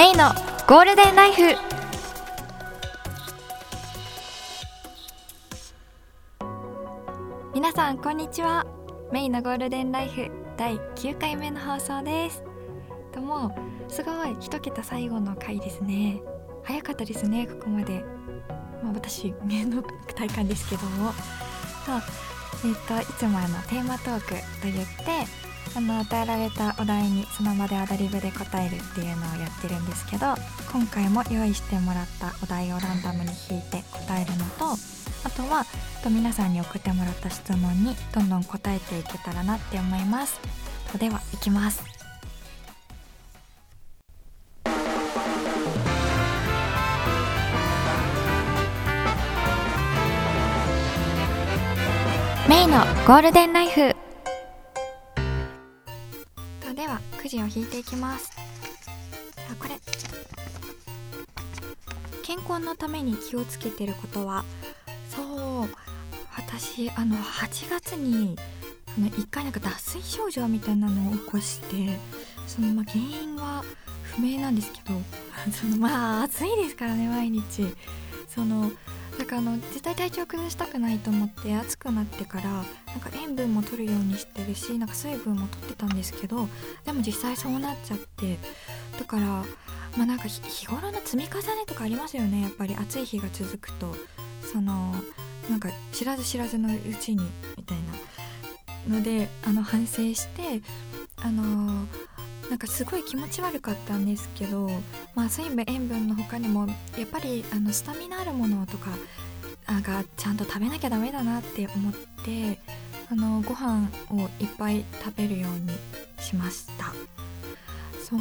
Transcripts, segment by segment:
メイのゴールデンライフ。皆さんこんにちは。メイのゴールデンライフ第9回目の放送です。ともすごい一桁最後の回ですね。早かったですねここまで。まあ私の体感ですけども。そうえっ、といつもあのテーマトークと言ってあの与えられたお題にその場でアドリブで答えるっていうのをやってるんですけど今回も用意してもらったお題をランダムに引いて答えるのとあとはと皆さんに送ってもらった質問にどんどん答えていけたらなって思います。ではいきます。メイのゴールデンライフ。じを引いていきます。あこれ。健康のために気をつけてることはそう私あの8月にあの一回なんか脱水症状みたいなのを起こしてそのまあ原因は不明なんですけど そのまあ暑いですからね毎日。そのだからあの絶対体調崩したくないと思って暑くなってからなんか塩分も取るようにしてるしなんか水分も取ってたんですけどでも実際そうなっちゃってだからまあなんか日頃の積み重ねとかありますよね。やっぱり暑い日が続くと。そのなんか知らず知らずのうちにみたいな。のであの反省してあのなんかすごい気持ち悪かったんですけど、まあ、水分塩分の他にもやっぱりあのスタミナあるものとかがちゃんと食べなきゃダメだなって思ってあのご飯をいっぱい食べるようにしました。そう。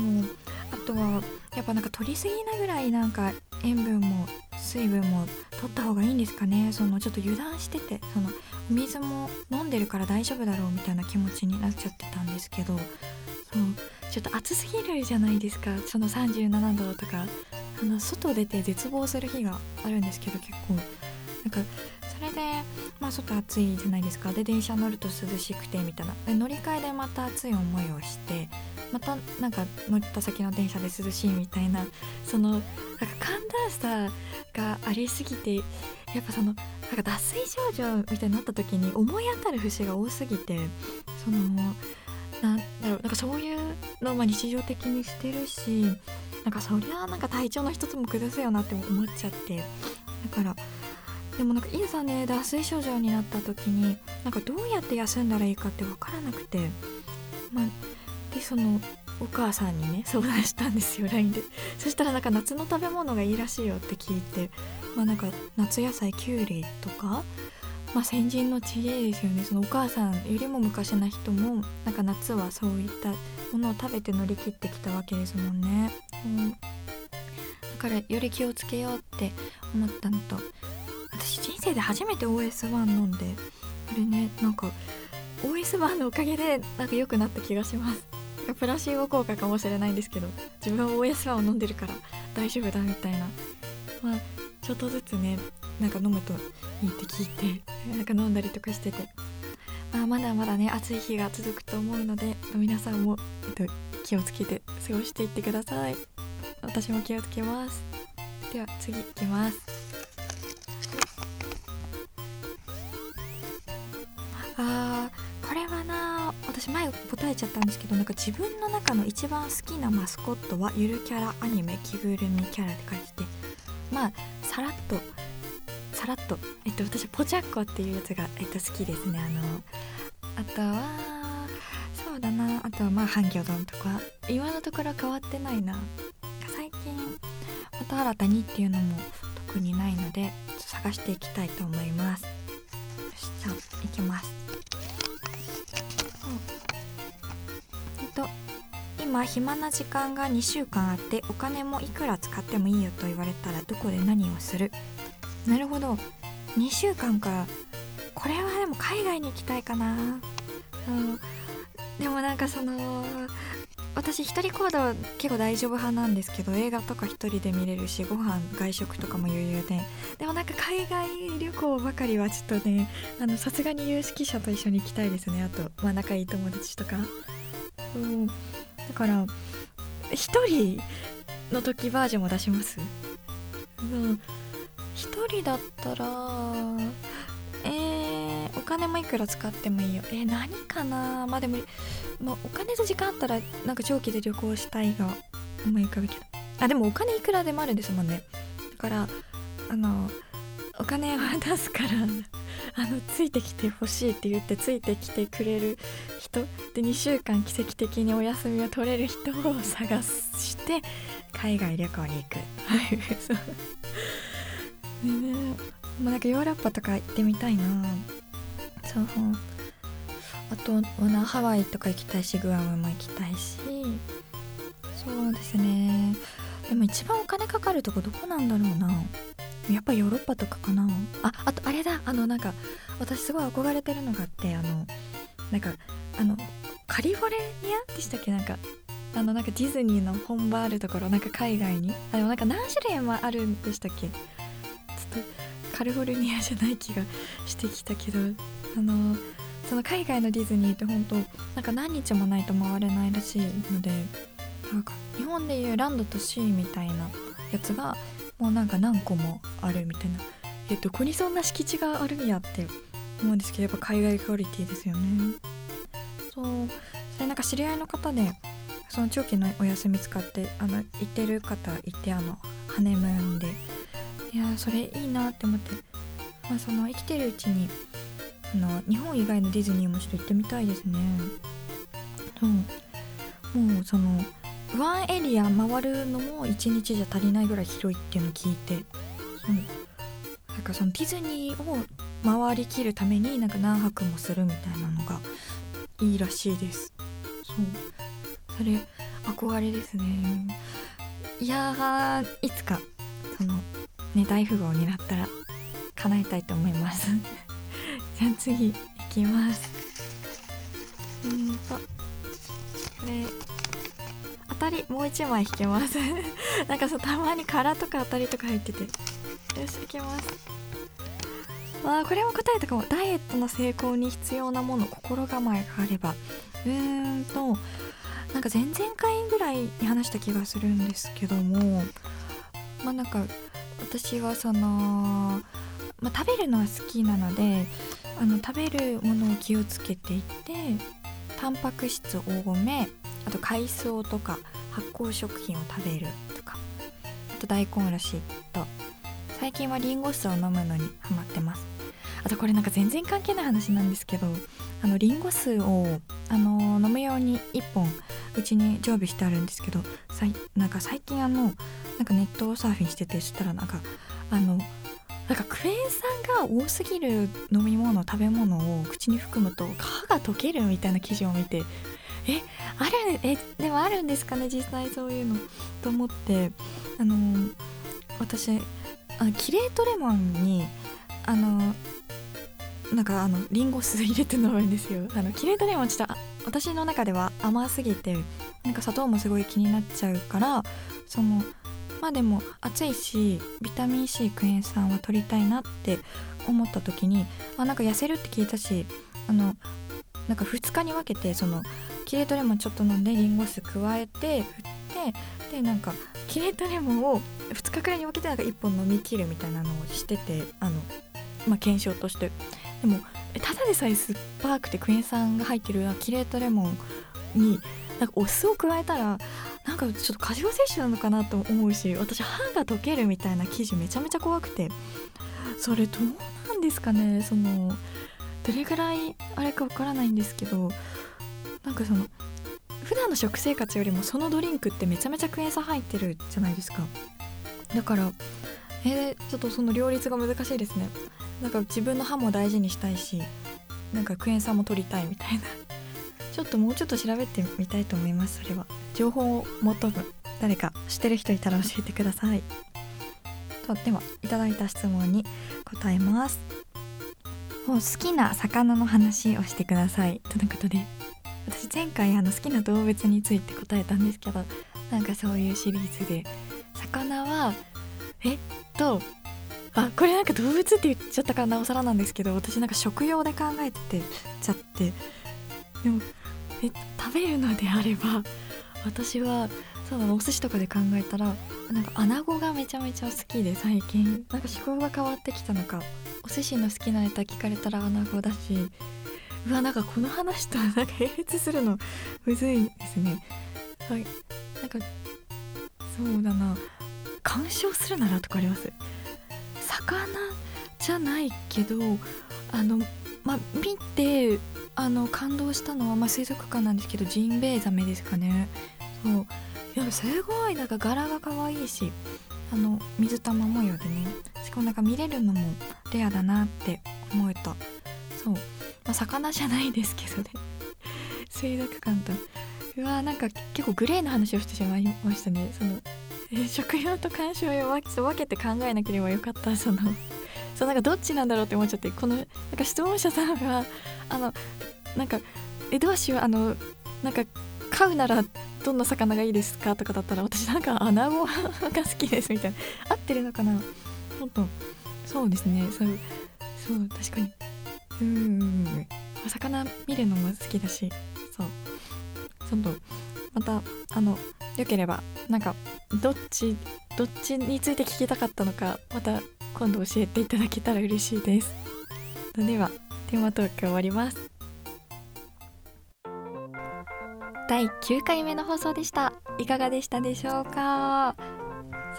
あとはやっぱなんか取りすぎなぐらいなんか塩分も水分も取った方がいいんですかね。そのちょっと油断しててそのお水も飲んでるから大丈夫だろうみたいな気持ちになっちゃってたんですけどそう。ちょっと暑すぎるじゃないですか。その37度とかあの外出て絶望する日があるんですけど結構。なんかそれでまあ外暑いじゃないですか。で電車乗ると涼しくてみたいな。で乗り換えでまた暑い思いをしてまたなんか乗った先の電車で涼しいみたいなそのなんか寒暖差がありすぎてやっぱそのなんか脱水症状みたいになった時に思い当たる節が多すぎてそのなんだろうなんかそういうのをま日常的にしてるしなんかそりゃなんか体調の一つも崩すよなって思っちゃって。だからでもなんかいざね脱水症状になった時になんかどうやって休んだらいいかって分からなくてまあでそのお母さんにね相談したんですよ LINE で。そしたらなんか夏の食べ物がいいらしいよって聞いてまあなんか夏野菜きゅうりとかまあ、先人の知恵ですよね。そのお母さんよりも昔な人もなんか夏はそういったものを食べて乗り切ってきたわけですもんね、うん、だからより気をつけようって思ったのと生で初めて OS1 飲んでこれねなんか OS1 のおかげでなんか良くなった気がします。プラシーボ効果かもしれないんですけど自分は OS1 を飲んでるから大丈夫だみたいな。まあちょっとずつねなんか飲むといいって聞いてなんか飲んだりとかしてて、まあ、まだまだね暑い日が続くと思うので皆さんも、えっと、気をつけて過ごしていってください。私も気をつけます。では次いきます。答えちゃったんですけどなんか自分の中の一番好きなマスコットはゆるキャラアニメ着ぐるみキャラって書いててまあさらっとさらっとえっと私ポチャッコっていうやつが、えっと、好きですね。あのあとはそうだな。あとはまあハンギョドンとか。今のところ変わってないな。最近また新たにっていうのも特にないので探していきたいと思います。よしじゃあいきます。今暇な時間が2週間あってお金もいくら使ってもいいよと言われたらどこで何をする？なるほど。2週間か。これはでも海外に行きたいかな。うん。でもなんかその私一人行動結構大丈夫派なんですけど映画とか一人で見れるしご飯外食とかも余裕で。でもなんか海外旅行ばかりはちょっとねさすがに有識者と一緒に行きたいですね。あと、まあ、仲いい友達とか。うん。だから一人の時バージョンも出します？うん。一人だったらえー、お金もいくら使ってもいいよ。えー、何かな？まあでも、まあ、お金と時間あったらなんか長期で旅行したいが思い浮かぶけど。あでもお金いくらでもあるんですもんね。だからあのお金は出すから。あのついてきてほしいって言ってついてきてくれる人。で2週間奇跡的にお休みを取れる人を探して海外旅行に行く。そう。ねまあなんかヨーロッパとか行ってみたいな。そう。あとはなハワイとか行きたいしグアムも行きたいし。そうですね。でも一番お金かかるとこどこなんだろうな。やっぱヨーロッパとかかな。ああとあれだ。あのなんか私すごい憧れてるのがあってあのなんかあのカリフォルニアでしたっけ？なんかあのなんかディズニーの本場あるところなんか海外に。あでもなんか何種類もあるんでしたっけ？ちょっとカリフォルニアじゃない気がしてきたけどあのその海外のディズニーって本当なんか何日もないと回れないらしいのでなんか日本でいうランドとシーみたいなやつがもうなんか何個もあるみたいな。えどこにそんな敷地があるんやって思うんですけどやっぱ海外クオリティですよね。そう。それなんか知り合いの方でその長期のお休み使ってあの行ってる方いてあのハネムーンで。いやそれいいなって思って、まあ、その生きてるうちにあの日本以外のディズニーもちょっと行ってみたいですね。そう。もうそのワンエリア回るのも1日じゃ足りないぐらい広いっていうのを聞いて。そのなんかそのディズニーを回りきるためになんか何泊もするみたいなのがいいらしいです。そう。それ憧れですね。いやいつかそのね大富豪になったら叶えたいと思います。じゃあ次いきます。うんとこれたりもう一枚引けます。なんかそうたまに殻とか当たりとか入ってて。よしいきます。わあこれも答えたかもダイエットの成功に必要なもの心構えがあれば。うーんとなんか前々回ぐらいに話した気がするんですけどもまあなんか私はその、まあ、食べるのは好きなのであの食べるものを気をつけていてタンパク質多めあと海藻とか発酵食品を食べるとか。あと大根おろしと。最近はリンゴ酢を飲むのにハマってます。あとこれなんか全然関係ない話なんですけどあのリンゴ酢をあの飲むように1本うちに常備してあるんですけどさいなんか最近あのなんかネットサーフィンしててそしたらなんかあのなんかクエン酸が多すぎる飲み物食べ物を口に含むと皮が溶けるみたいな記事を見てえあるえでもあるんですかね実際そういうのと思って。あのー、私あキレートレモンにあのー、なんかあのリンゴ酢入れて飲むんですよ。あのキレートレモンちょっと私の中では甘すぎてなんか砂糖もすごい気になっちゃうからそのまあでも暑いしビタミン C クエン酸は取りたいなって思った時にあなんか痩せるって聞いたしあのなんか2日に分けてそのキレートレモンちょっと飲んでリンゴ酢加えて振ってでなんかキレートレモンを2日くらいに分けてなんか1本飲み切るみたいなのをしててあの、まあ、検証としてでもただでさえ酸っぱくてクエン酸が入ってるキレートレモンになんかお酢を加えたらなんかちょっと過剰摂取なのかなと思うし私歯が溶けるみたいな記事めちゃめちゃ怖くて。それどうなんですかねそのどれぐらいあれかわからないんですけどなんかその普段の食生活よりもそのドリンクってめちゃめちゃクエン酸入ってるじゃないですか。だからえー、ちょっとその両立が難しいですね。なんか自分の歯も大事にしたいしなんかクエン酸も取りたいみたいな。ちょっともうちょっと調べてみたいと思いますそれは。情報を求む誰か知ってる人いたら教えてください。とではいただいた質問に答えます。もう好きな魚の話をしてください。とのことで。私前回あの好きな動物について答えたんですけどなんかそういうシリーズで魚はえっとあこれなんか動物って言っちゃったからなおさらなんですけど私なんか食用で考えてちゃって。でもえ食べるのであれば私はそうなお寿司とかで考えたらなんか穴子がめちゃめちゃ好きで最近。なんか思考が変わってきたのか。お寿司の好きなネタ聞かれたら穴子だしうわなんかこの話となんか並列するのむずいですね。はい。なんかそうだな。鑑賞するならとかあります？魚じゃないけどあのまあ見てあの感動したのは、まあ、水族館なんですけどジンベエザメですかね。そう。いやすごいなんか柄が可愛いしあの水玉模様でね。しかもなんか見れるのもレアだなって思えた。そう、まあ、魚じゃないですけどね。水族館と。うわなんか結構グレーな話をしてしまいましたね。そのえ食用と観賞用は分けて考えなければよかった。その そうなんかどっちなんだろうって思っちゃってこのなんか質問者さんはあのなんか「えどうしようあのなんか飼うならどんな魚がいいですか?」とかだったら私なんか穴子 が好きですみたいな。合ってるのかな？もっと。そうですね。そう。そう確かに。うん魚見るのも好きだし。そう。ちょっとまたあのよければなんかどっちどっちについて聞きたかったのかまた今度教えていただけたら嬉しいです。ではテーマトーク終わります。第9回目の放送でした。いかがでしたでしょうか？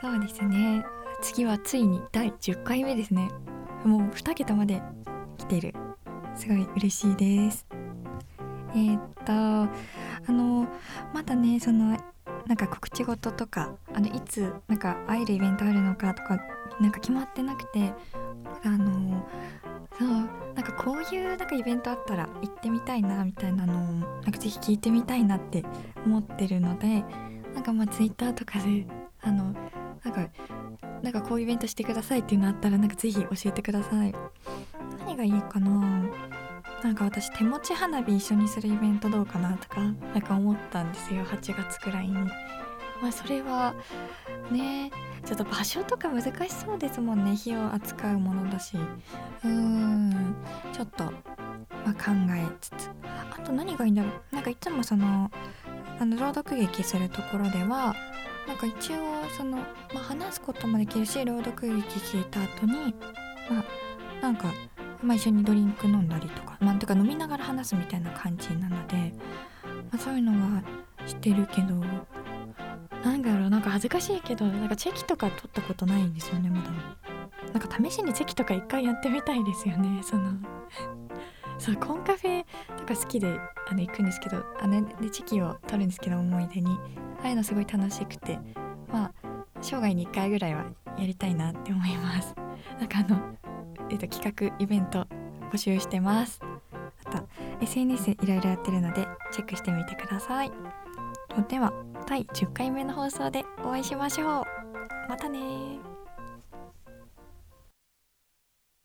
そうですね。次はついに第10回目ですね。もう2桁まで来てるすごい嬉しいです。えー、っとあのまだねそのなんか告知事とかあのいつなんか会えるイベントあるのかとかなんか決まってなくてあのそうなんかこういうなんかイベントあったら行ってみたいなみたいなのをなんかぜひ聞いてみたいなって思ってるのでなんかまあ Twitter とかであのなんかなんかこういうイベントしてくださいっていうのあったらなんかぜひ教えてください。何がいいかな？なんか私手持ち花火一緒にするイベントどうかなとかなんか思ったんですよ。8月くらいに。まあそれはねちょっと場所とか難しそうですもんね。火を扱うものだし。うーん。ちょっと、まあ、考えつつ。あと何がいいんだろう。なんかいつもそのあの朗読劇するところではなんか一応その、まあ、話すこともできるし朗読劇聞いた後にまあなんかまあ、一緒にドリンク飲んだりとかなんとか飲みながら話すみたいな感じなので、まあ、そういうのはしてるけどなんだろうなんか恥ずかしいけどなんかチェキとか取ったことないんですよねまだ。なんか試しにチェキとか一回やってみたいですよねその。そうコンカフェとか好きであの行くんですけどあのでチェキを取るんですけど思い出に。ああいうのすごい楽しくてまあ生涯に1回ぐらいはやりたいなって思います。なんかあのえーと、企画イベント募集してます。あと SNS いろいろやってるのでチェックしてみてください。では第10回目の放送でお会いしましょう。またね